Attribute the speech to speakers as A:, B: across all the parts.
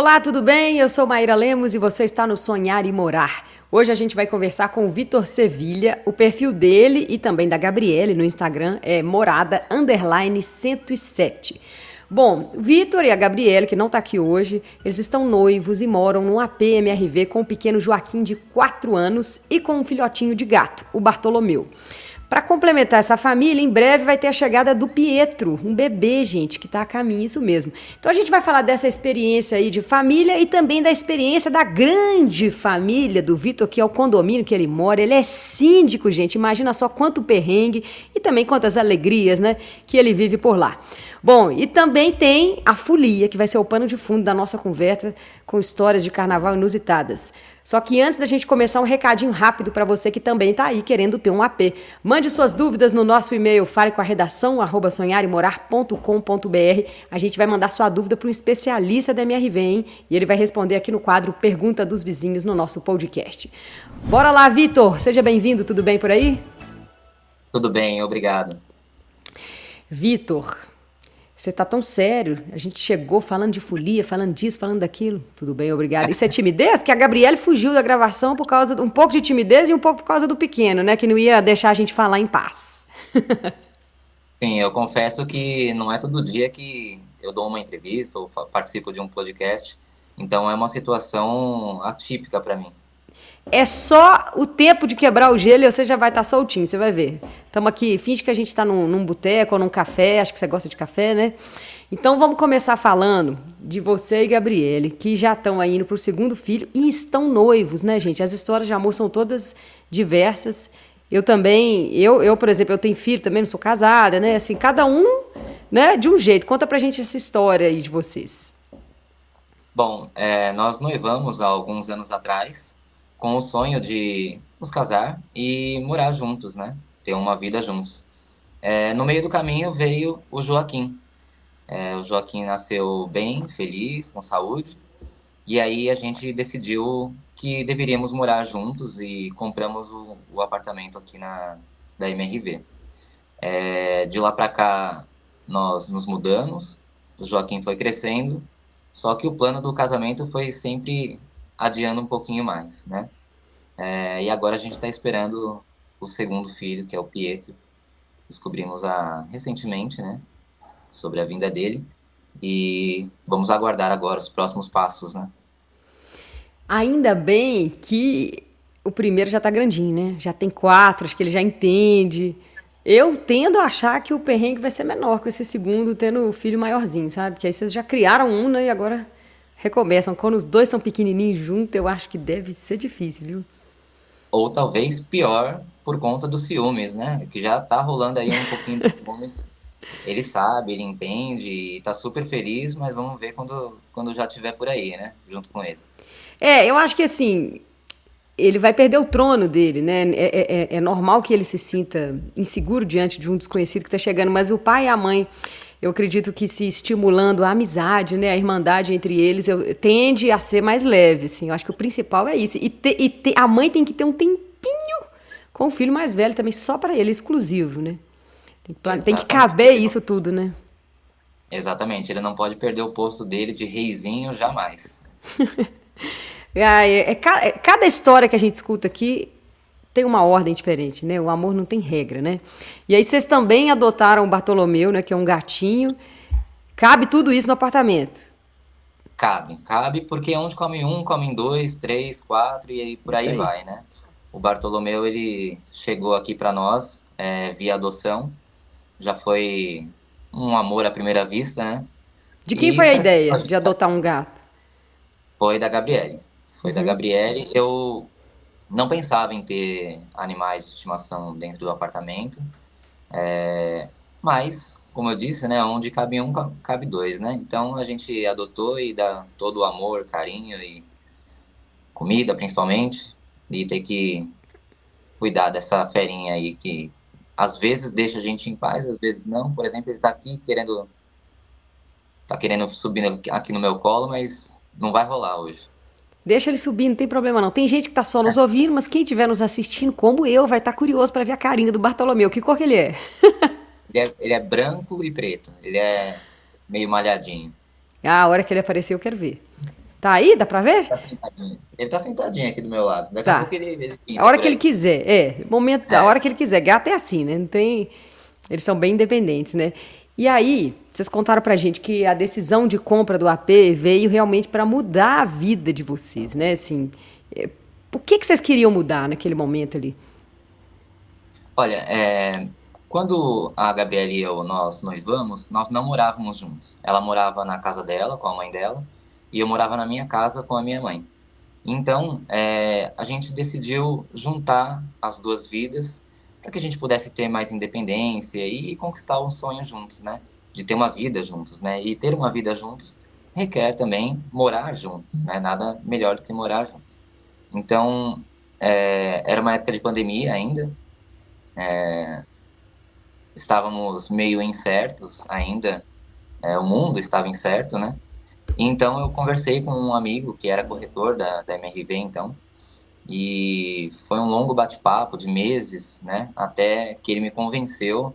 A: Olá, tudo bem? Eu sou Maíra Lemos e você está no Sonhar e Morar. Hoje a gente vai conversar com o Vitor Sevilha. O perfil dele e também da Gabriele no Instagram é morada underline 107. Bom, Vitor e a Gabriele, que não está aqui hoje, eles estão noivos e moram num APMRV com o pequeno Joaquim de 4 anos e com um filhotinho de gato, o Bartolomeu. Para complementar essa família, em breve vai ter a chegada do Pietro, um bebê, gente, que está a caminho, isso mesmo. Então a gente vai falar dessa experiência aí de família e também da experiência da grande família do Vitor, que é o condomínio que ele mora. Ele é síndico, gente. Imagina só quanto perrengue e também quantas alegrias, né, que ele vive por lá. Bom, e também tem a folia, que vai ser o pano de fundo da nossa conversa com histórias de carnaval inusitadas. Só que antes da gente começar, um recadinho rápido para você que também está aí querendo ter um AP. Mande suas dúvidas no nosso e-mail, fale com a redação, arroba sonharemorar.com.br. A gente vai mandar sua dúvida para um especialista da MRV, hein? E ele vai responder aqui no quadro Pergunta dos Vizinhos no nosso podcast. Bora lá, Vitor! Seja bem-vindo, tudo bem por aí?
B: Tudo bem, obrigado.
A: Vitor, você tá tão sério. A gente chegou falando de folia, falando disso, falando daquilo. Tudo bem, obrigado. Isso é timidez? Porque a Gabriele fugiu da gravação por causa de um pouco de timidez e um pouco por causa do pequeno, né? Que não ia deixar a gente falar em paz.
B: Sim, eu confesso que não é todo dia que eu dou uma entrevista ou participo de um podcast. Então é uma situação atípica para mim.
A: É só o tempo de quebrar o gelo e você já vai estar tá soltinho, você vai ver. Estamos aqui, finge que a gente está num, num boteco ou num café, acho que você gosta de café, né? Então vamos começar falando de você e Gabriele, que já estão aí indo para o segundo filho e estão noivos, né, gente? As histórias de amor são todas diversas. Eu também, eu, eu por exemplo, eu tenho filho também, não sou casada, né? Assim, cada um, né, de um jeito. Conta pra gente essa história aí de vocês.
B: Bom, é, nós noivamos há alguns anos atrás com o sonho de nos casar e morar juntos, né? Ter uma vida juntos. É, no meio do caminho veio o Joaquim. É, o Joaquim nasceu bem, feliz, com saúde. E aí a gente decidiu que deveríamos morar juntos e compramos o, o apartamento aqui na da MRV. É, de lá para cá nós nos mudamos, o Joaquim foi crescendo, só que o plano do casamento foi sempre adiando um pouquinho mais, né? É, e agora a gente está esperando o segundo filho, que é o Pietro. Descobrimos a, recentemente, né, sobre a vinda dele. E vamos aguardar agora os próximos passos, né?
A: Ainda bem que o primeiro já está grandinho, né? Já tem quatro, acho que ele já entende. Eu tendo a achar que o perrengue vai ser menor com esse segundo, tendo o filho maiorzinho, sabe? Que aí vocês já criaram um, né? E agora recomeçam. Quando os dois são pequenininhos juntos, eu acho que deve ser difícil, viu?
B: Ou talvez pior por conta dos ciúmes, né? Que já tá rolando aí um pouquinho de ciúmes. Ele sabe, ele entende tá super feliz, mas vamos ver quando, quando já estiver por aí, né? Junto com ele.
A: É, eu acho que assim, ele vai perder o trono dele, né? É, é, é, é normal que ele se sinta inseguro diante de um desconhecido que está chegando, mas o pai e a mãe eu acredito que se estimulando a amizade, né, a irmandade entre eles, eu, tende a ser mais leve, assim. Eu acho que o principal é isso. E, te, e te, a mãe tem que ter um tempinho com o filho mais velho também, só para ele, exclusivo, né? Tem, tem, que caber isso tudo, né?
B: Exatamente. Ele não pode perder o posto dele de reizinho jamais.
A: é, é, é, cada história que a gente escuta aqui tem uma ordem diferente, né? O amor não tem regra, né? E aí vocês também adotaram o Bartolomeu, né? Que é um gatinho. Cabe tudo isso no apartamento?
B: Cabe, cabe, porque onde come um, comem dois, três, quatro e aí por aí, aí, vai, né? O Bartolomeu, ele chegou aqui para nós é, via adoção. Já foi um amor à primeira vista, né?
A: De quem e foi a ideia de adotar um gato?
B: Foi da Gabriele. Foi uhum. da Gabriele. Eu não pensava em ter animais de estimação dentro do apartamento, é, mas, como eu disse, né, onde cabe um, cabe dois, né? Então a gente adotou e dá todo o amor, carinho e comida, principalmente, e ter que cuidar dessa ferinha aí que às vezes deixa a gente em paz, às vezes não. Por exemplo, ele está aqui querendo tá querendo subir aqui no meu colo, mas não vai rolar hoje.
A: Deixa ele subir, não tem problema não. Tem gente que tá só nos ouvindo, mas quem estiver nos assistindo, como eu, vai estar tá curioso para ver a carinha do Bartolomeu. Que cor que ele é?
B: ele é? Ele é branco e preto. Ele é meio malhadinho.
A: Ah, a hora que ele aparecer eu quero ver. Tá aí? Dá pra ver?
B: Tá sentadinho. Ele tá sentadinho aqui do meu lado. Daqui
A: Tá.
B: a pouco ele, ele pinta
A: A hora que ele quiser, é. Momento, a
B: É.
A: hora que ele quiser. Gato é assim, né? Não tem. Eles são bem independentes, né? E aí, vocês contaram pra gente que a decisão de compra do AP veio realmente pra mudar a vida de vocês, né? Assim, é, o que, que vocês queriam mudar naquele momento ali?
B: Olha, é, quando a Gabriela e eu, nós noivamos, nós não morávamos juntos. Ela morava na casa dela, com a mãe dela, e eu morava na minha casa com a minha mãe. Então, é, a gente decidiu juntar as duas vidas para que a gente pudesse ter mais independência e conquistar um sonho juntos, né? De ter uma vida juntos, né? E ter uma vida juntos requer também morar juntos, né? Nada melhor do que morar juntos. Então, é, era uma época de pandemia ainda, estávamos meio incertos ainda, é, o mundo estava incerto, né? Então eu conversei com um amigo que era corretor da, da MRV então, e foi um longo bate-papo de meses, né? Até que ele me convenceu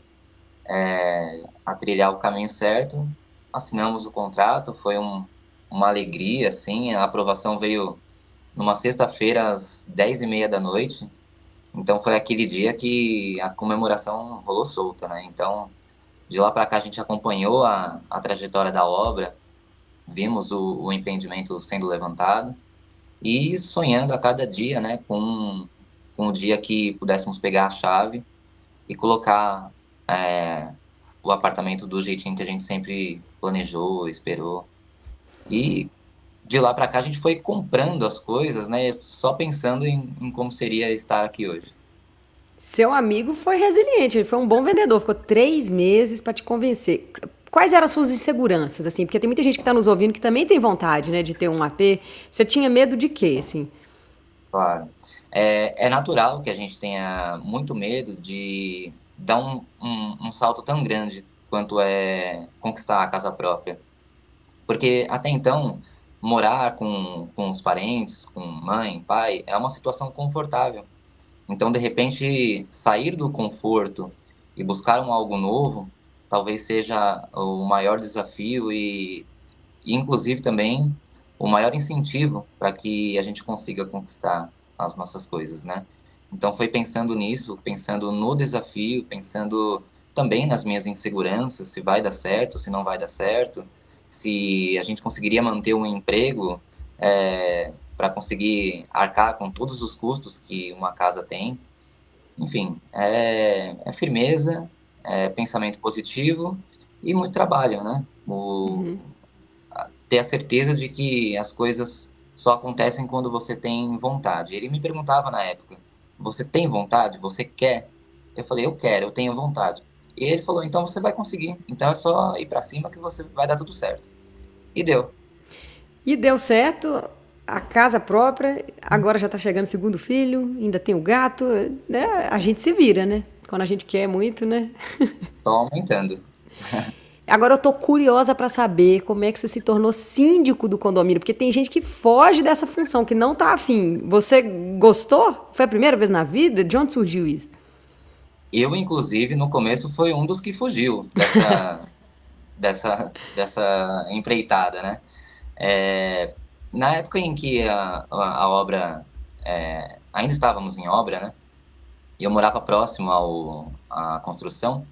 B: é, a trilhar o caminho certo, assinamos o contrato, foi um, uma alegria, assim, a aprovação veio numa sexta-feira às dez e meia da noite, então foi aquele dia que a comemoração rolou solta, né? Então, de lá para cá a gente acompanhou a, a trajetória da obra, vimos o, o empreendimento sendo levantado e sonhando a cada dia, né? Com, com o dia que pudéssemos pegar a chave e colocar é, o apartamento do jeitinho que a gente sempre planejou, esperou. E de lá para cá a gente foi comprando as coisas, né? Só pensando em, em como seria estar aqui hoje.
A: Seu amigo foi resiliente, ele foi um bom vendedor, ficou três meses pra te convencer. Quais eram as suas inseguranças, assim? Porque tem muita gente que tá nos ouvindo que também tem vontade, né, de ter um AP. Você tinha medo de quê, assim?
B: Claro. É, é natural que a gente tenha muito medo de dar um, um, um salto tão grande quanto é conquistar a casa própria. Porque até então, morar com, com os parentes, com mãe, pai, é uma situação confortável. Então, de repente, sair do conforto e buscar um algo novo, talvez seja o maior desafio e, e inclusive, também o maior incentivo para que a gente consiga conquistar as nossas coisas, né? Então, foi pensando nisso, pensando no desafio, pensando também nas minhas inseguranças, se vai dar certo, se não vai dar certo, se a gente conseguiria manter um emprego é, para conseguir arcar com todos os custos que uma casa tem. Enfim, é, é firmeza, é pensamento positivo e muito trabalho, né? O,
A: Uhum.
B: Ter a certeza de que as coisas só acontecem quando você tem vontade. Ele me perguntava na época: Você tem vontade? Você quer? Eu falei: Eu quero, eu tenho vontade. E ele falou: Então você vai conseguir. Então é só ir para cima que você vai dar tudo certo. E deu.
A: E deu certo, a casa própria, agora já tá chegando o segundo filho, ainda tem o gato, né? A gente se vira, né? Quando a gente quer muito, né?
B: Só aumentando.
A: Agora eu tô curiosa pra saber como é que você se tornou síndico do condomínio, porque tem gente que foge dessa função, que não tá afim. Você gostou? Foi a primeira vez na vida? De onde surgiu isso?
B: Eu, inclusive, no começo foi um dos que fugiu dessa, dessa, dessa empreitada, né? É, na época em que a, a, a obra, é, ainda estávamos em obra, né? E eu morava próximo ao, à construção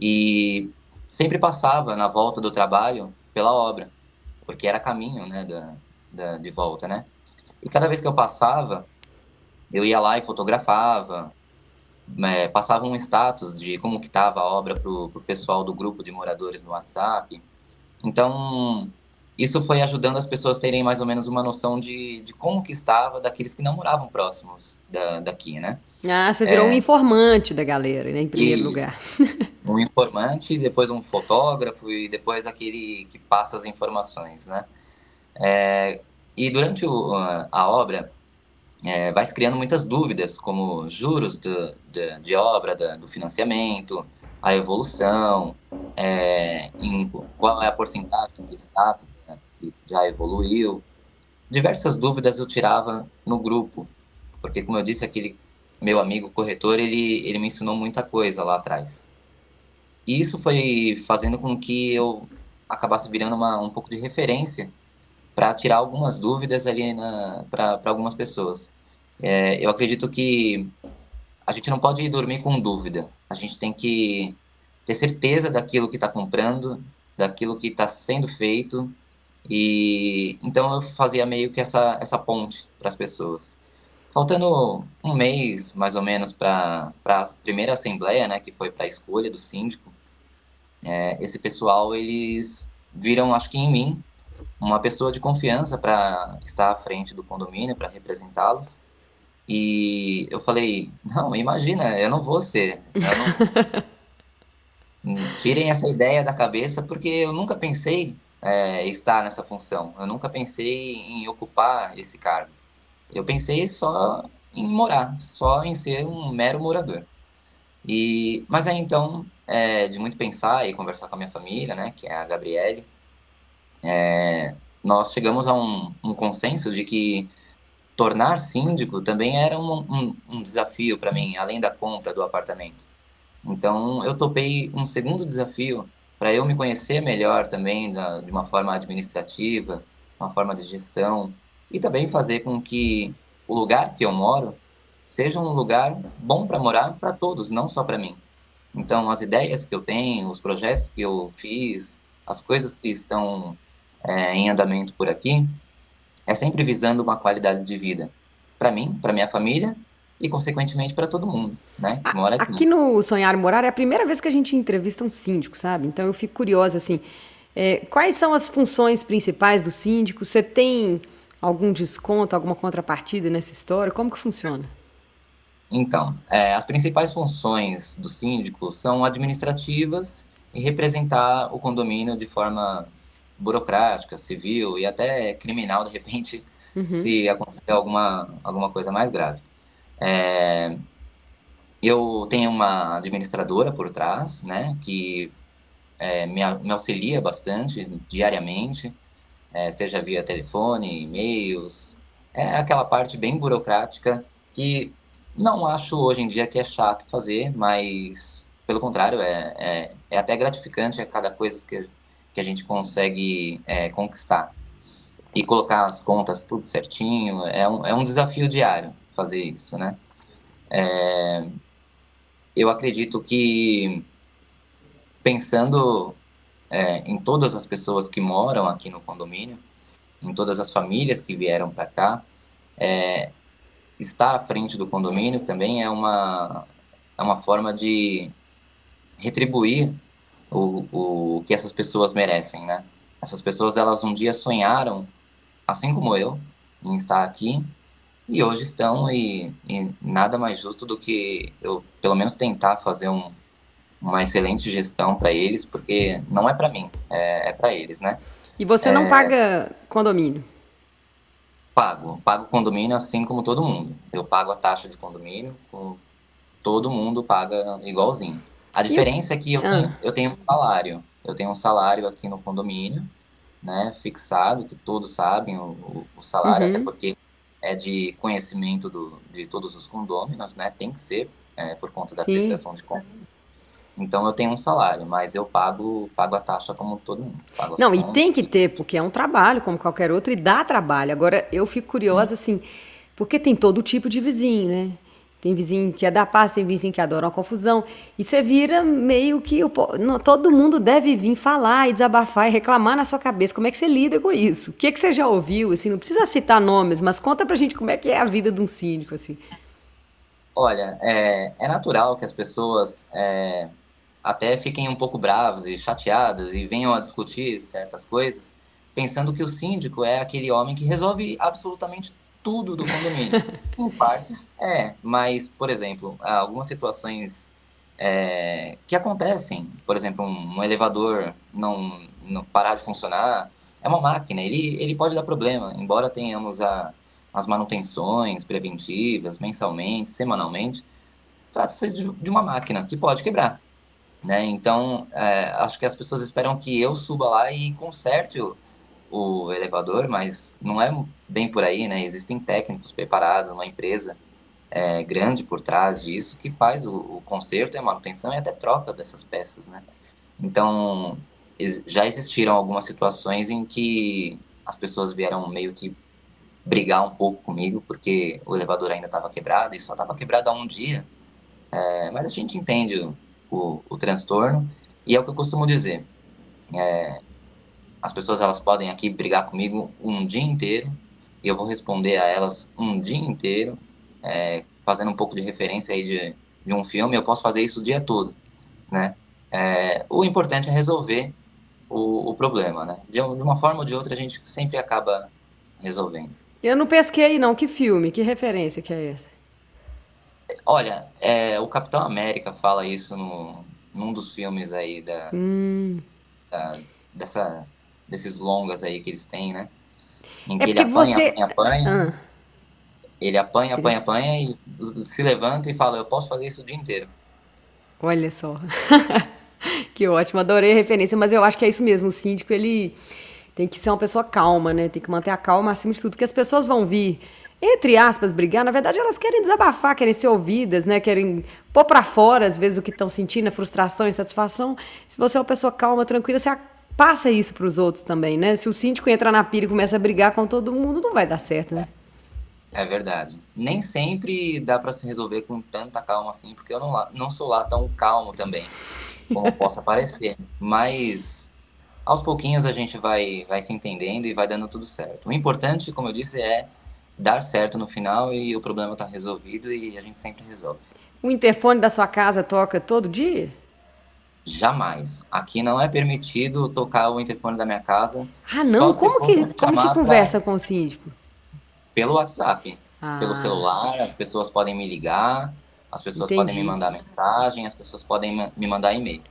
B: e sempre passava na volta do trabalho pela obra, porque era caminho, né, da, da, de volta, né? E cada vez que eu passava, eu ia lá e fotografava, é, passava um status de como que estava a obra para o pessoal do grupo de moradores no WhatsApp. Então, isso foi ajudando as pessoas a terem mais ou menos uma noção de, de como que estava daqueles que não moravam próximos da, daqui, né?
A: Ah, você virou
B: É.
A: um informante da galera, né, em primeiro
B: Isso.
A: lugar.
B: Um informante, depois um fotógrafo e depois aquele que passa as informações, né? É, e durante o, a, obra, é, vai se criando muitas dúvidas, como juros do, de, de obra, da- do financiamento, a evolução, é, em qual é a porcentagem de status já evoluiu. Diversas dúvidas eu tirava no grupo, porque, como eu disse, aquele meu amigo corretor, ele, ele me ensinou muita coisa lá atrás. E isso foi fazendo com que eu acabasse virando uma, um pouco de referência para tirar algumas dúvidas ali para algumas pessoas. É, eu acredito que a gente não pode dormir com dúvida. A gente tem que ter certeza daquilo que está comprando, daquilo que está sendo feito. E então eu fazia meio que essa, essa ponte para as pessoas. Faltando um mês, mais ou menos, para a primeira assembleia, né, que foi para a escolha do síndico, é, esse pessoal, eles viram, acho que em mim, uma pessoa de confiança para estar à frente do condomínio, para representá-los. E eu falei, não, imagina, eu não vou ser. Não... Tirem essa ideia da cabeça, porque eu nunca pensei é, estar nessa função. Eu nunca pensei em ocupar esse cargo. Eu pensei só em morar, só em ser um mero morador. E, mas aí então, é, de muito pensar e conversar com a minha família, né, que é a Gabriele, é, nós chegamos a um, um consenso de que tornar síndico também era um, um, um desafio para mim, além da compra do apartamento. Então, eu topei um segundo desafio para eu me conhecer melhor também, de uma forma administrativa, uma forma de gestão, e também fazer com que o lugar que eu moro seja um lugar bom para morar para todos, não só para mim. Então, as ideias que eu tenho, os projetos que eu fiz, as coisas que estão é, em andamento por aqui, é sempre visando uma qualidade de vida para mim, para minha família e, consequentemente, para todo mundo, né?
A: Que mora aqui. aqui no Sonhar Morar é a primeira vez que a gente entrevista um síndico, sabe? Então eu fico curiosa, assim, é, quais são as funções principais do síndico? Você tem algum desconto, alguma contrapartida nessa história? Como que funciona?
B: Então, é, as principais funções do síndico são administrativas e representar o condomínio de forma burocrática, civil e até criminal, de repente, uhum. se acontecer alguma, alguma coisa mais grave. É, eu tenho uma administradora por trás, né, que é, me, me, auxilia bastante diariamente, é, seja via telefone, e-mails, é aquela parte bem burocrática que não acho hoje em dia que é chato fazer, mas pelo contrário, é, é, é até gratificante a cada coisa que que a gente consegue é, conquistar. E colocar as contas tudo certinho, é um, é um desafio diário fazer isso, né? É, eu acredito que, pensando é, em todas as pessoas que moram aqui no condomínio, em todas as famílias que vieram para cá, é, estar à frente do condomínio também é uma, é uma forma de retribuir o, o que essas pessoas merecem, né? Essas pessoas, elas um dia sonharam, assim como eu, em estar aqui, e hoje estão, e, e nada mais justo do que eu, pelo menos, tentar fazer um, uma excelente gestão para eles, porque não é para mim, é, é para eles, né?
A: E você não é... paga condomínio?
B: Pago, pago condomínio assim como todo mundo. Eu pago a taxa de condomínio, todo mundo paga igualzinho. A diferença é que eu, ah. tenho, eu tenho um salário. Eu tenho um salário aqui no condomínio, né, fixado, que todos sabem o, o salário, uhum. até porque é de conhecimento do, de todos os condôminos, né, tem que ser é, por conta da Sim. prestação de contas. Então eu tenho um salário, mas eu pago, pago a taxa como todo mundo.
A: Não, contas, e tem que ter, porque é um trabalho como qualquer outro e dá trabalho. Agora eu fico curiosa assim, porque tem todo tipo de vizinho, né? Tem vizinho que é da paz, tem vizinho que adora uma confusão. E você vira meio que. O, todo mundo deve vir falar e desabafar e reclamar na sua cabeça. Como é que você lida com isso? O que, é que você já ouviu? Assim, não precisa citar nomes, mas conta pra gente como é que é a vida de um síndico. Assim.
B: Olha, é, é natural que as pessoas é, até fiquem um pouco bravas e chateadas e venham a discutir certas coisas, pensando que o síndico é aquele homem que resolve absolutamente tudo do condomínio. em partes, é, mas, por exemplo, algumas situações é, que acontecem, por exemplo, um, um elevador não, não, parar de funcionar, é uma máquina, ele, ele pode dar problema, embora tenhamos a, as manutenções preventivas, mensalmente, semanalmente, trata-se de, de, uma máquina que pode quebrar. Né? Então, é, acho que as pessoas esperam que eu suba lá e conserte o, o elevador, mas não é bem por aí, né? Existem técnicos preparados, uma empresa é, grande por trás disso que faz o, o conserto a manutenção e até troca dessas peças, né? Então, já existiram algumas situações em que as pessoas vieram meio que brigar um pouco comigo, porque o elevador ainda estava quebrado e só estava quebrado há um dia. É, mas a gente entende o, o, o, transtorno e é o que eu costumo dizer. É, as pessoas elas podem aqui brigar comigo um dia inteiro e eu vou responder a elas um dia inteiro, é, fazendo um pouco de referência aí de, de um filme. Eu posso fazer isso o dia todo, né? É, o importante é resolver o, o problema, né? De, de uma forma ou de outra a gente sempre acaba resolvendo.
A: Eu não pesquei, não. Que filme? Que referência que é essa?
B: Olha, é, o Capitão América fala isso no, num dos filmes aí da, hum. da, dessa, desses longas aí que eles têm, né? Em é que ele apanha, você... apanha, apanha. Ah. Ele apanha, apanha, apanha e se levanta e fala, eu posso fazer isso o dia inteiro.
A: Olha só. que ótimo, adorei a referência, mas eu acho que é isso mesmo, o síndico, ele tem que ser uma pessoa calma, né? Tem que manter a calma acima de tudo, porque as pessoas vão vir, entre aspas, brigar. Na verdade, elas querem desabafar, querem ser ouvidas, né? Querem pôr para fora, às vezes, o que estão sentindo, a frustração, a insatisfação. Se você é uma pessoa calma, tranquila, você passa isso para os outros também, né? Se o síndico entra na pira e começa a brigar com todo mundo, não vai dar certo, né?
B: É verdade. Nem sempre dá para se resolver com tanta calma assim, porque eu não, não sou lá tão calmo também, como possa parecer. Mas aos pouquinhos a gente vai, vai se entendendo e vai dando tudo certo. O importante, como eu disse, é dar certo no final e o problema está resolvido e a gente sempre resolve.
A: O interfone da sua casa toca todo dia?
B: Jamais. Aqui não é permitido tocar o interfone da minha casa.
A: Ah, não? Como que, como que conversa pra... com o síndico?
B: Pelo WhatsApp. Ah. Pelo celular, as pessoas podem me ligar, as pessoas Entendi. podem me mandar mensagem, as pessoas podem me mandar e-mail.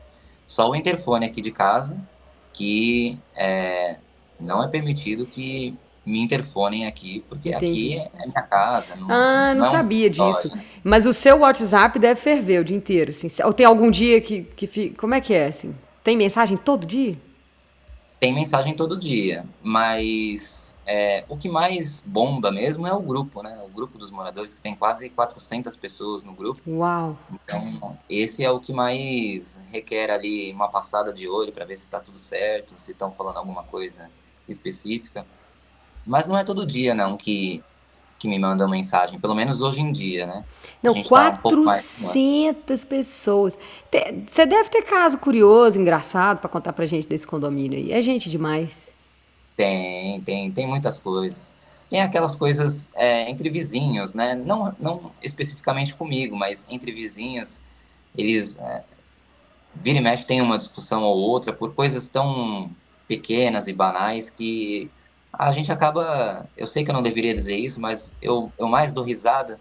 B: Só o interfone aqui de casa que é, não é permitido que me interfonem aqui, porque Entendi. aqui é minha casa.
A: Não, ah, não, não sabia disso. Mas o seu WhatsApp deve ferver o dia inteiro, assim. Ou tem algum dia que, que fica... Como é que é, assim? Tem mensagem todo dia?
B: Tem mensagem todo dia, mas é, o que mais bomba mesmo é o grupo, né? O grupo dos moradores, que tem quase 400 pessoas no grupo.
A: Uau!
B: Então, esse é o que mais requer ali uma passada de olho para ver se está tudo certo, se estão falando alguma coisa específica. Mas não é todo dia, não, que, que me mandam mensagem, pelo menos hoje em dia, né?
A: Não, 400 tá um pessoas. Você deve ter caso curioso, engraçado, para contar pra gente desse condomínio aí. É gente demais.
B: Tem, tem, tem muitas coisas. Tem aquelas coisas é, entre vizinhos, né? Não, não especificamente comigo, mas entre vizinhos, eles é, vira e mexe tem uma discussão ou outra por coisas tão pequenas e banais que a gente acaba. Eu sei que eu não deveria dizer isso, mas eu, eu mais dou risada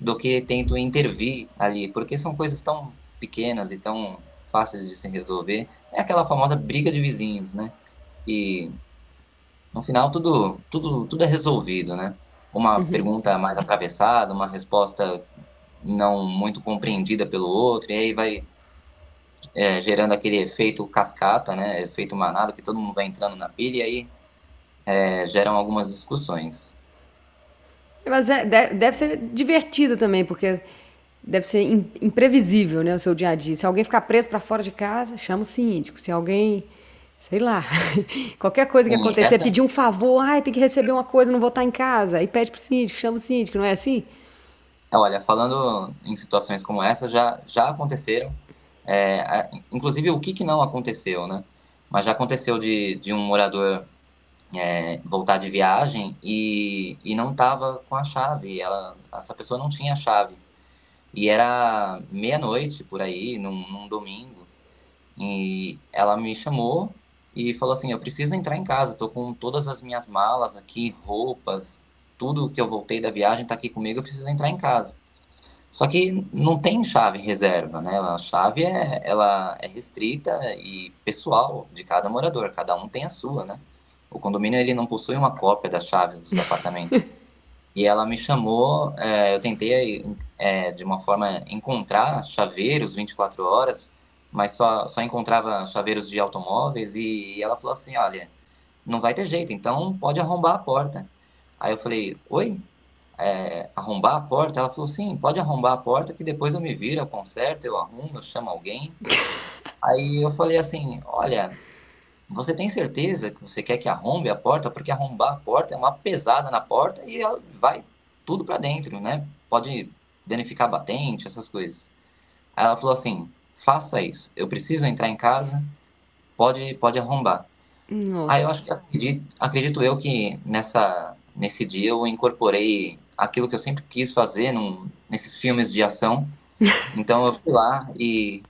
B: do que tento intervir ali, porque são coisas tão pequenas e tão fáceis de se resolver. É aquela famosa briga de vizinhos, né? E no final tudo, tudo, tudo é resolvido, né? Uma uhum. pergunta mais atravessada, uma resposta não muito compreendida pelo outro, e aí vai é, gerando aquele efeito cascata, né? Efeito manado, que todo mundo vai entrando na pilha e aí é, geram algumas discussões.
A: Mas é, deve ser divertido também, porque deve ser imprevisível, né, o seu dia a dia. Se alguém ficar preso para fora de casa, chama o síndico. Se alguém sei lá, qualquer coisa que Sim, acontecer, essa... pedir um favor, ai, tem que receber uma coisa, não vou estar em casa, aí pede pro síndico, chama o síndico, não é assim?
B: Olha, falando em situações como essa, já, já aconteceram, é, inclusive o que, que não aconteceu, né? Mas já aconteceu de, de um morador é, voltar de viagem e, e não estava com a chave, ela, essa pessoa não tinha a chave. E era meia-noite por aí, num, num domingo, e ela me chamou e falou assim: Eu preciso entrar em casa, estou com todas as minhas malas aqui, roupas, tudo que eu voltei da viagem está aqui comigo, eu preciso entrar em casa. Só que não tem chave reserva, né? A chave é, ela é restrita e pessoal de cada morador, cada um tem a sua, né? O condomínio ele não possui uma cópia das chaves dos apartamentos. e ela me chamou, é, eu tentei é, de uma forma encontrar chaveiros 24 horas, mas só, só encontrava chaveiros de automóveis e ela falou assim, olha, não vai ter jeito, então pode arrombar a porta. Aí eu falei, oi? É, arrombar a porta? Ela falou, sim, pode arrombar a porta que depois eu me viro, eu conserto, eu arrumo, eu chamo alguém. Aí eu falei assim, olha, você tem certeza que você quer que arrombe a porta? Porque arrombar a porta é uma pesada na porta e ela vai tudo para dentro, né? Pode danificar a batente, essas coisas. Aí ela falou assim: faça isso. Eu preciso entrar em casa, pode, pode arrombar. Nossa. Aí eu acho que acredito, acredito eu que nessa, nesse dia eu incorporei aquilo que eu sempre quis fazer num, nesses filmes de ação. Então eu fui lá e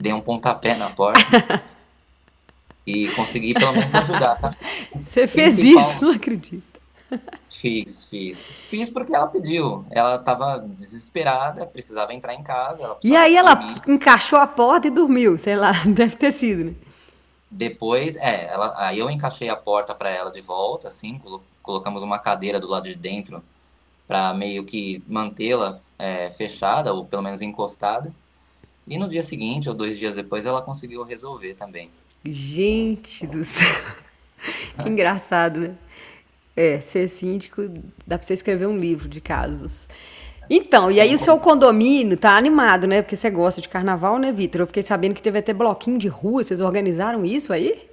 B: dei um pontapé na porta e consegui pelo menos ajudar.
A: Você fez isso, não acredito.
B: Fiz, fiz. Fiz porque ela pediu. Ela estava desesperada, precisava entrar em casa.
A: e aí ela dormir. encaixou a porta e dormiu, sei lá, deve ter sido, né?
B: Depois, é, ela, aí eu encaixei a porta para ela de volta, assim, colocamos uma cadeira do lado de dentro para meio que mantê-la é, fechada, ou pelo menos encostada. E no dia seguinte, ou dois dias depois, ela conseguiu resolver também.
A: Gente do céu. Que engraçado, né? É, ser síndico, dá pra você escrever um livro de casos. Então, e aí o seu condomínio tá animado, né? Porque você gosta de carnaval, né, Vitor? Eu fiquei sabendo que teve até bloquinho de rua, vocês organizaram isso aí?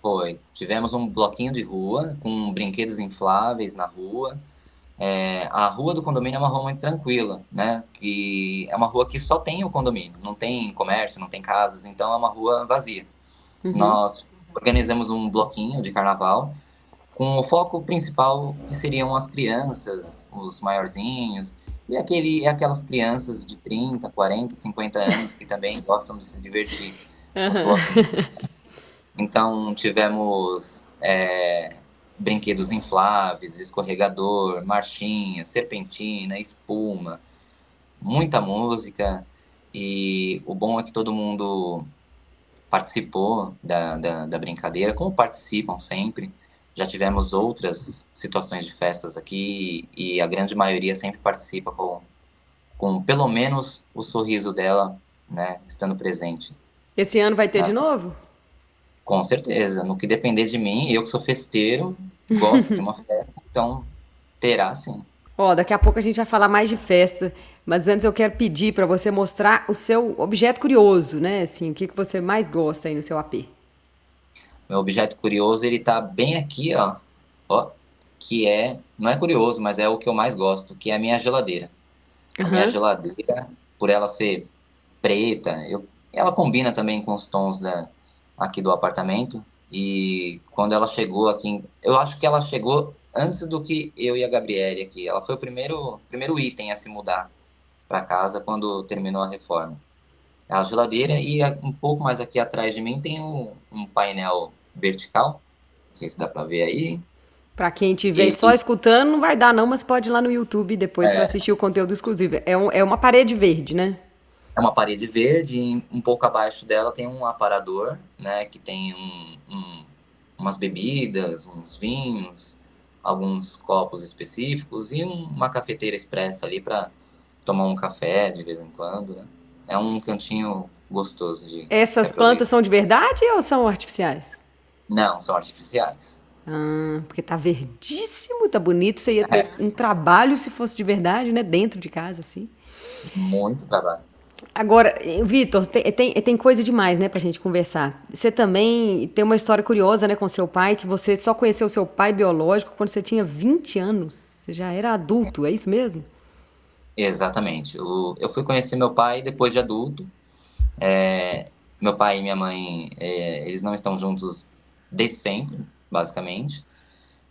B: Foi. Tivemos um bloquinho de rua com brinquedos infláveis na rua. É, a rua do condomínio é uma rua muito tranquila, né? Que é uma rua que só tem o condomínio, não tem comércio, não tem casas, então é uma rua vazia. Uhum. Nós organizamos um bloquinho de carnaval com o foco principal que seriam as crianças, os maiorzinhos, e aquele, aquelas crianças de 30, 40, 50 anos que também gostam de se divertir. Uhum. Então, tivemos é, brinquedos infláveis, escorregador, marchinha, serpentina, espuma, muita música. E o bom é que todo mundo participou da, da, da brincadeira, como participam sempre. Já tivemos outras situações de festas aqui e a grande maioria sempre participa com, com pelo menos o sorriso dela, né, estando presente.
A: Esse ano vai ter de novo?
B: Com certeza. No que depender de mim, eu que sou festeiro, gosto de uma festa, então terá sim.
A: Ó, oh, daqui a pouco a gente vai falar mais de festa, mas antes eu quero pedir para você mostrar o seu objeto curioso, né? Assim, o que, que você mais gosta aí no seu AP.
B: Meu objeto curioso, ele tá bem aqui, ó. Ó, que é, não é curioso, mas é o que eu mais gosto, que é a minha geladeira. Uhum. A minha geladeira, por ela ser preta, eu, ela combina também com os tons da, aqui do apartamento. E quando ela chegou aqui, eu acho que ela chegou antes do que eu e a Gabriele aqui. Ela foi o primeiro, primeiro item a se mudar para casa quando terminou a reforma. A geladeira e um pouco mais aqui atrás de mim tem um, um painel vertical. Não sei se dá para ver aí.
A: Para quem estiver só escutando, não vai dar não, mas pode ir lá no YouTube depois é. para assistir o conteúdo exclusivo. É, um, é uma parede verde, né?
B: É uma parede verde, um pouco abaixo dela tem um aparador, né, que tem um, um, umas bebidas, uns vinhos, alguns copos específicos e um, uma cafeteira expressa ali para tomar um café de vez em quando, né? É um cantinho gostoso de.
A: Essas plantas são de verdade ou são artificiais?
B: Não, são artificiais.
A: Ah, porque tá verdíssimo, tá bonito. Você ia ter é. um trabalho se fosse de verdade, né? Dentro de casa, assim.
B: Muito trabalho.
A: Agora, Vitor, tem, tem, tem, coisa demais, né, pra gente conversar. Você também tem uma história curiosa, né, com seu pai, que você só conheceu seu pai biológico quando você tinha 20 anos. Você já era adulto, é isso mesmo?
B: Exatamente. Eu, eu fui conhecer meu pai depois de adulto. É, meu pai e minha mãe, é, eles não estão juntos desde sempre, basicamente.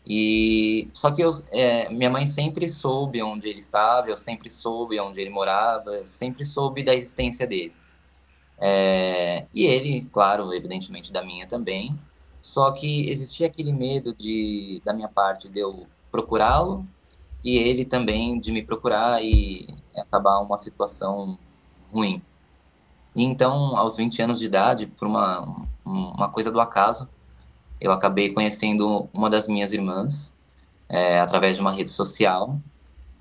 B: E só que eu, é, minha mãe sempre soube onde ele estava, eu sempre soube onde ele morava, sempre soube da existência dele. É, e ele, claro, evidentemente da minha também. Só que existia aquele medo de da minha parte de eu procurá-lo e ele também de me procurar e acabar uma situação ruim. E então, aos 20 anos de idade, por uma, uma coisa do acaso, eu acabei conhecendo uma das minhas irmãs é, através de uma rede social.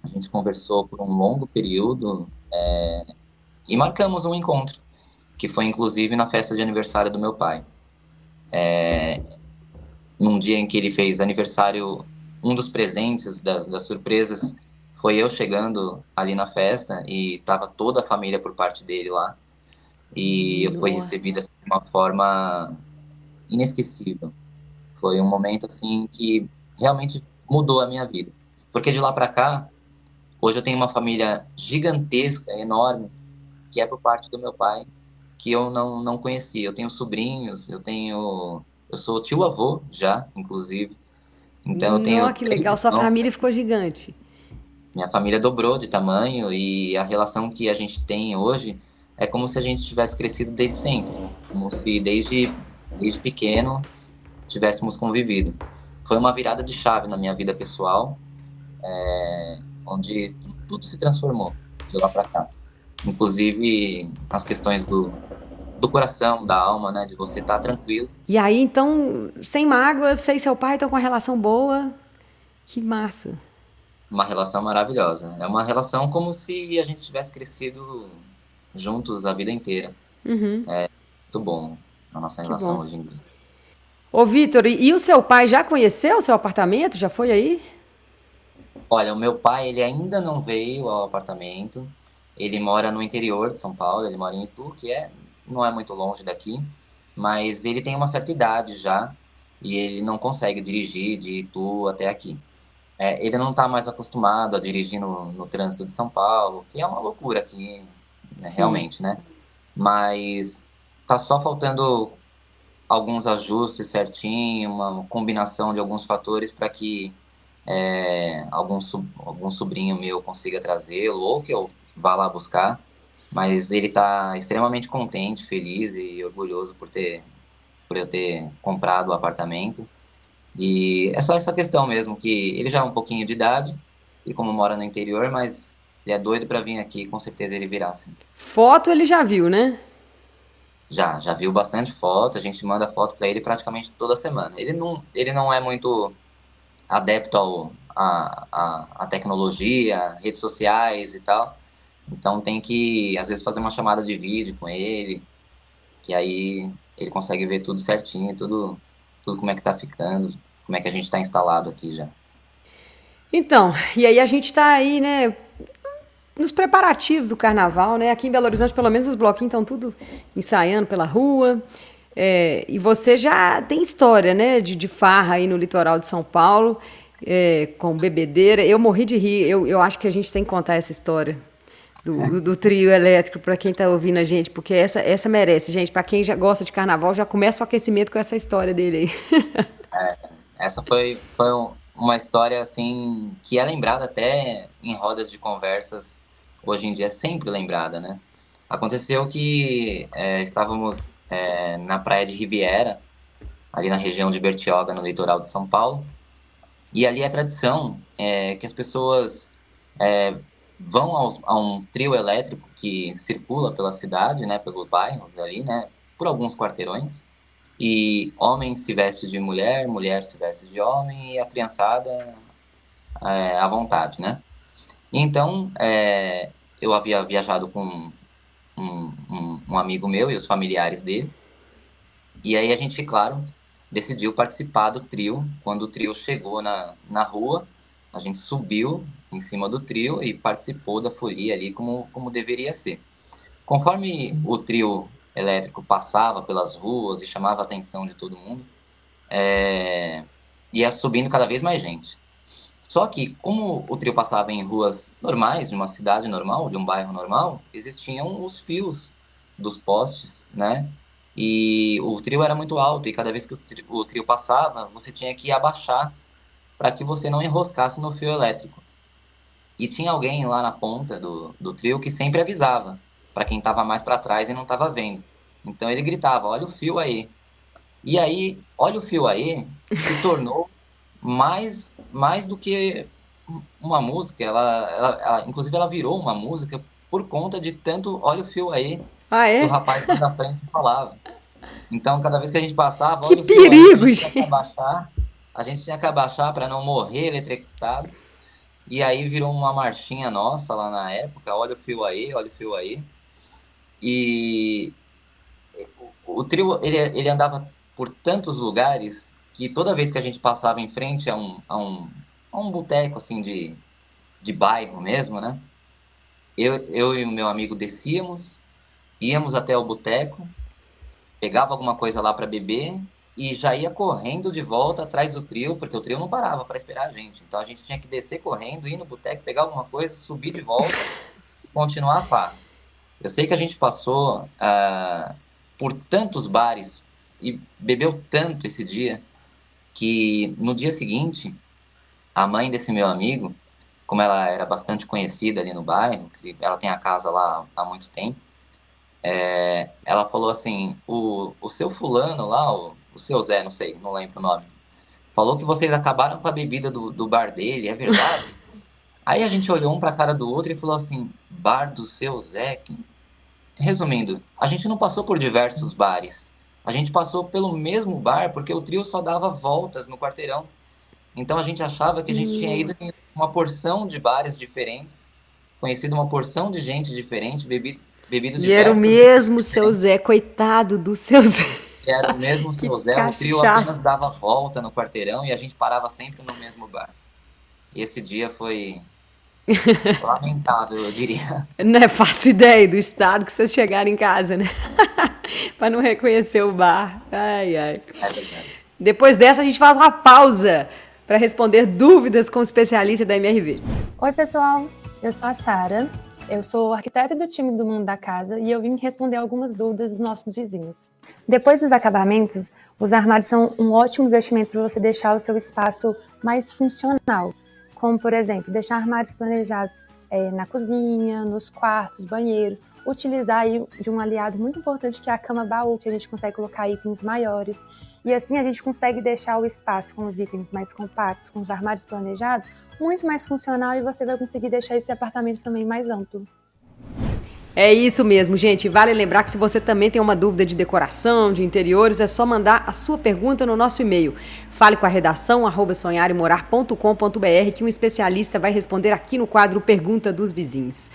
B: A gente conversou por um longo período é, e marcamos um encontro, que foi inclusive na festa de aniversário do meu pai. É, num dia em que ele fez aniversário, um dos presentes das, das surpresas foi eu chegando ali na festa e estava toda a família por parte dele lá. E eu fui recebida assim, de uma forma inesquecível. Foi um momento assim que realmente mudou a minha vida. Porque de lá para cá, hoje eu tenho uma família gigantesca, enorme, que é por parte do meu pai, que eu não, não conhecia. Eu tenho sobrinhos, eu tenho. Eu sou tio-avô já, inclusive. Então eu tenho.
A: Que legal, sua família ficou gigante.
B: Minha família dobrou de tamanho e a relação que a gente tem hoje é como se a gente tivesse crescido desde sempre, como se desde, desde pequeno tivéssemos convivido. Foi uma virada de chave na minha vida pessoal, é, onde tudo se transformou de lá para cá. Inclusive as questões do, do coração, da alma, né? De você estar tá tranquilo.
A: E aí, então, sem mágoas, você e seu pai estão com uma relação boa. Que massa.
B: Uma relação maravilhosa. É uma relação como se a gente tivesse crescido juntos a vida inteira.
A: Uhum.
B: É muito bom a nossa que relação bom. hoje em dia.
A: Ô, Vitor, e o seu pai já conheceu o seu apartamento? Já foi aí?
B: Olha, o meu pai, ele ainda não veio ao apartamento. Ele mora no interior de São Paulo, ele mora em Itu, que é não é muito longe daqui, mas ele tem uma certa idade já e ele não consegue dirigir de Itu até aqui. É, ele não está mais acostumado a dirigir no, no, trânsito de São Paulo, que é uma loucura aqui, né, realmente, né? Mas tá só faltando alguns ajustes certinho, uma combinação de alguns fatores para que é, algum, algum sobrinho meu consiga trazê-lo ou que eu vá lá buscar. Mas ele está extremamente contente, feliz e orgulhoso por ter por eu ter comprado o apartamento. E é só essa questão mesmo, que ele já é um pouquinho de idade, e como mora no interior, mas ele é doido para vir aqui, com certeza ele virá sim.
A: Foto ele já viu, né?
B: Já, já viu bastante foto, a gente manda foto para ele praticamente toda semana. Ele não, ele não é muito adepto ao, a, a, a tecnologia, redes sociais e tal, então tem que, às vezes, fazer uma chamada de vídeo com ele, que aí ele consegue ver tudo certinho, tudo, tudo como é que tá ficando, como é que a gente está instalado aqui já.
A: Então, e aí a gente está aí, né, nos preparativos do carnaval, né? Aqui em Belo Horizonte, pelo menos, os bloquinhos estão tudo ensaiando pela rua. É, e você já tem história, né, de, de farra aí no litoral de São Paulo, é, com bebedeira. Eu morri de rir, eu, eu acho que a gente tem que contar essa história do, do, do trio elétrico para quem está ouvindo a gente, porque essa, essa merece, gente. Para quem já gosta de carnaval, já começa o aquecimento com essa história dele
B: aí. é, essa foi, foi uma história assim que é lembrada até em rodas de conversas hoje em dia, é sempre lembrada, né? Aconteceu que é, estávamos é, na praia de Riviera, ali na região de Bertioga, no litoral de São Paulo, e ali é tradição é, que as pessoas é, vão aos, a um trio elétrico que circula pela cidade, né, pelos bairros ali, né, por alguns quarteirões. E homem se veste de mulher, mulher se veste de homem e a criançada é, à vontade, né? Então, é, eu havia viajado com um, um, um, amigo meu e os familiares dele. E aí a gente, claro, decidiu participar do trio. Quando o trio chegou na, na rua, a gente subiu em cima do trio e participou da folia ali como, como deveria ser. Conforme o trio elétrico passava pelas ruas e chamava a atenção de todo mundo, é, ia subindo cada vez mais gente. Só que, como o trio passava em ruas normais, de uma cidade normal, de um bairro normal, existiam os fios dos postes, né? E o trio era muito alto, e cada vez que o trio, o trio passava, você tinha que abaixar para que você não enroscasse no fio elétrico. E tinha alguém lá na ponta do, do trio que sempre avisava para quem estava mais para trás e não estava vendo. Então ele gritava: Olha o fio aí. E aí, olha o fio aí, se tornou mais, mais do que uma música. Ela, ela, ela, inclusive, ela virou uma música por conta de tanto olha o fio aí
A: ah, é?
B: que o rapaz da frente falava. Então, cada vez que a gente passava,
A: olha que o fio perigo, aí, a gente
B: tinha que abaixar, a gente tinha que abaixar para não morrer eletrocutado. E aí virou uma marchinha nossa lá na época, olha o fio aí, olha o fio aí. E o, o trio, ele, ele andava por tantos lugares que toda vez que a gente passava em frente a um, a um, a um boteco, assim, de, de bairro mesmo, né? Eu, eu e o meu amigo descíamos, íamos até o boteco, pegava alguma coisa lá para beber e já ia correndo de volta atrás do trio, porque o trio não parava para esperar a gente. Então a gente tinha que descer correndo, ir no boteco, pegar alguma coisa, subir de volta e continuar a farra. Eu sei que a gente passou uh, por tantos bares e bebeu tanto esse dia que no dia seguinte a mãe desse meu amigo, como ela era bastante conhecida ali no bairro, ela tem a casa lá há muito tempo, é, ela falou assim: o, o seu fulano lá, o, o seu Zé, não sei, não lembro o nome, falou que vocês acabaram com a bebida do, do bar dele, é verdade? Aí a gente olhou um para a cara do outro e falou assim: bar do seu Zé? Resumindo, a gente não passou por diversos bares. A gente passou pelo mesmo bar porque o trio só dava voltas no quarteirão. Então a gente achava que a gente tinha ido em uma porção de bares diferentes, conhecido uma porção de gente diferente, bebido, bebido
A: E era o mesmo seu Zé, coitado do seu Zé.
B: E era o mesmo seu Zé, cachaça. o trio apenas dava volta no quarteirão e a gente parava sempre no mesmo bar. E esse dia foi lamentável, eu diria.
A: Não é fácil ideia do estado que vocês chegaram em casa, né? para não reconhecer o bar. Ai, ai. É Depois dessa, a gente faz uma pausa para responder dúvidas com o especialista da MRV.
C: Oi, pessoal. Eu sou a Sara. Eu sou arquiteta do time do Mundo da Casa e eu vim responder algumas dúvidas dos nossos vizinhos. Depois dos acabamentos, os armários são um ótimo investimento para você deixar o seu espaço mais funcional, como por exemplo, deixar armários planejados é, na cozinha, nos quartos, banheiro, utilizar aí de um aliado muito importante que é a cama baú, que a gente consegue colocar itens maiores. E assim a gente consegue deixar o espaço com os itens mais compactos, com os armários planejados, muito mais funcional e você vai conseguir deixar esse apartamento também mais amplo.
A: É isso mesmo, gente. Vale lembrar que se você também tem uma dúvida de decoração, de interiores, é só mandar a sua pergunta no nosso e-mail. Fale com a redação arroba sonharemorar.com.br que um especialista vai responder aqui no quadro Pergunta dos Vizinhos.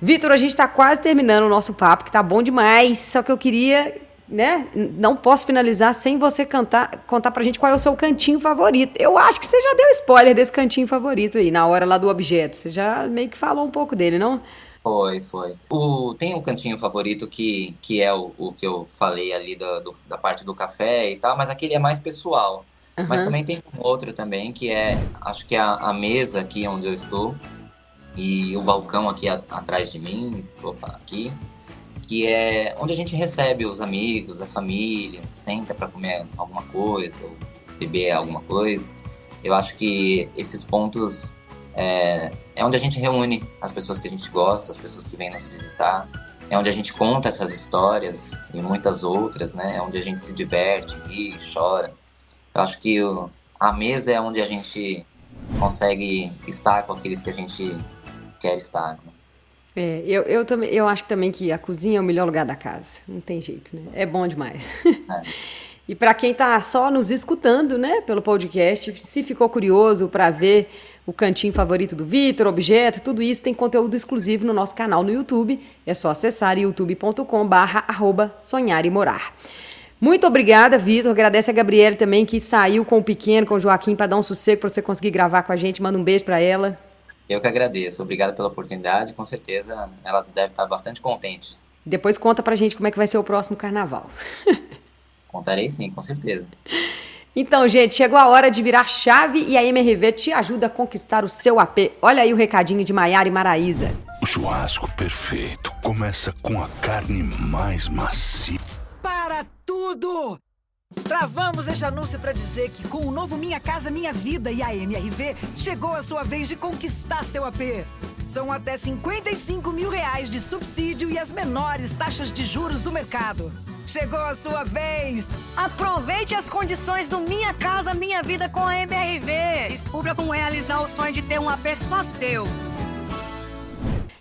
A: Vitor, a gente está quase terminando o nosso papo, que tá bom demais. Só que eu queria, né? Não posso finalizar sem você cantar, contar pra gente qual é o seu cantinho favorito. Eu acho que você já deu spoiler desse cantinho favorito aí, na hora lá do objeto. Você já meio que falou um pouco dele, não?
B: Foi, foi. O, tem um cantinho favorito que, que é o, o que eu falei ali do, do, da parte do café e tal, mas aquele é mais pessoal. Uhum. Mas também tem um outro também, que é, acho que é a, a mesa aqui onde eu estou, e o balcão aqui a, atrás de mim, opa, aqui, que é onde a gente recebe os amigos, a família, senta para comer alguma coisa, ou beber alguma coisa. Eu acho que esses pontos é, é onde a gente reúne as pessoas que a gente gosta, as pessoas que vêm nos visitar. É onde a gente conta essas histórias e muitas outras, né? É onde a gente se diverte, ri, chora. Eu acho que o, a mesa é onde a gente consegue estar com aqueles que a gente quer estar. Né?
A: É, eu, eu, também, eu acho também que a cozinha é o melhor lugar da casa. Não tem jeito, né? É bom demais. É. e para quem está só nos escutando, né, pelo podcast, se ficou curioso para ver o cantinho favorito do Vitor, objeto, tudo isso tem conteúdo exclusivo no nosso canal no YouTube. É só acessar youtube.com/barra sonhar e morar. Muito obrigada, Vitor. Agradece a Gabriela também que saiu com o pequeno, com o Joaquim, para dar um sossego para você conseguir gravar com a gente. Manda um beijo para ela.
B: Eu que agradeço. Obrigado pela oportunidade. Com certeza ela deve estar bastante contente.
A: Depois conta pra gente como é que vai ser o próximo carnaval.
B: Contarei sim, com certeza.
A: Então, gente, chegou a hora de virar chave e a MRV te ajuda a conquistar o seu AP. Olha aí o recadinho de Maiara e Maraísa.
D: O churrasco perfeito começa com a carne mais macia.
E: Para tudo! Travamos este anúncio para dizer que com o novo Minha Casa Minha Vida e a MRV, chegou a sua vez de conquistar seu AP. São até 55 mil reais de subsídio e as menores taxas de juros do mercado. Chegou a sua vez!
F: Aproveite as condições do Minha Casa Minha Vida com a MRV. Descubra como realizar o sonho de ter um AP só seu.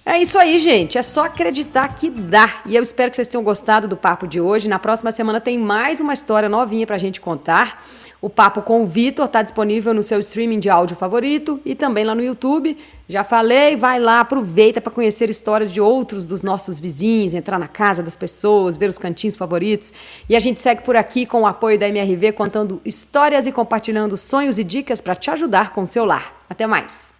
A: É isso aí, gente. É só acreditar que dá. E eu espero que vocês tenham gostado do papo de hoje. Na próxima semana tem mais uma história novinha pra gente contar. O papo com o Vitor está disponível no seu streaming de áudio favorito e também lá no YouTube. Já falei, vai lá, aproveita para conhecer histórias de outros dos nossos vizinhos, entrar na casa das pessoas, ver os cantinhos favoritos. E a gente segue por aqui com o apoio da MRV, contando histórias e compartilhando sonhos e dicas para te ajudar com o seu lar. Até mais!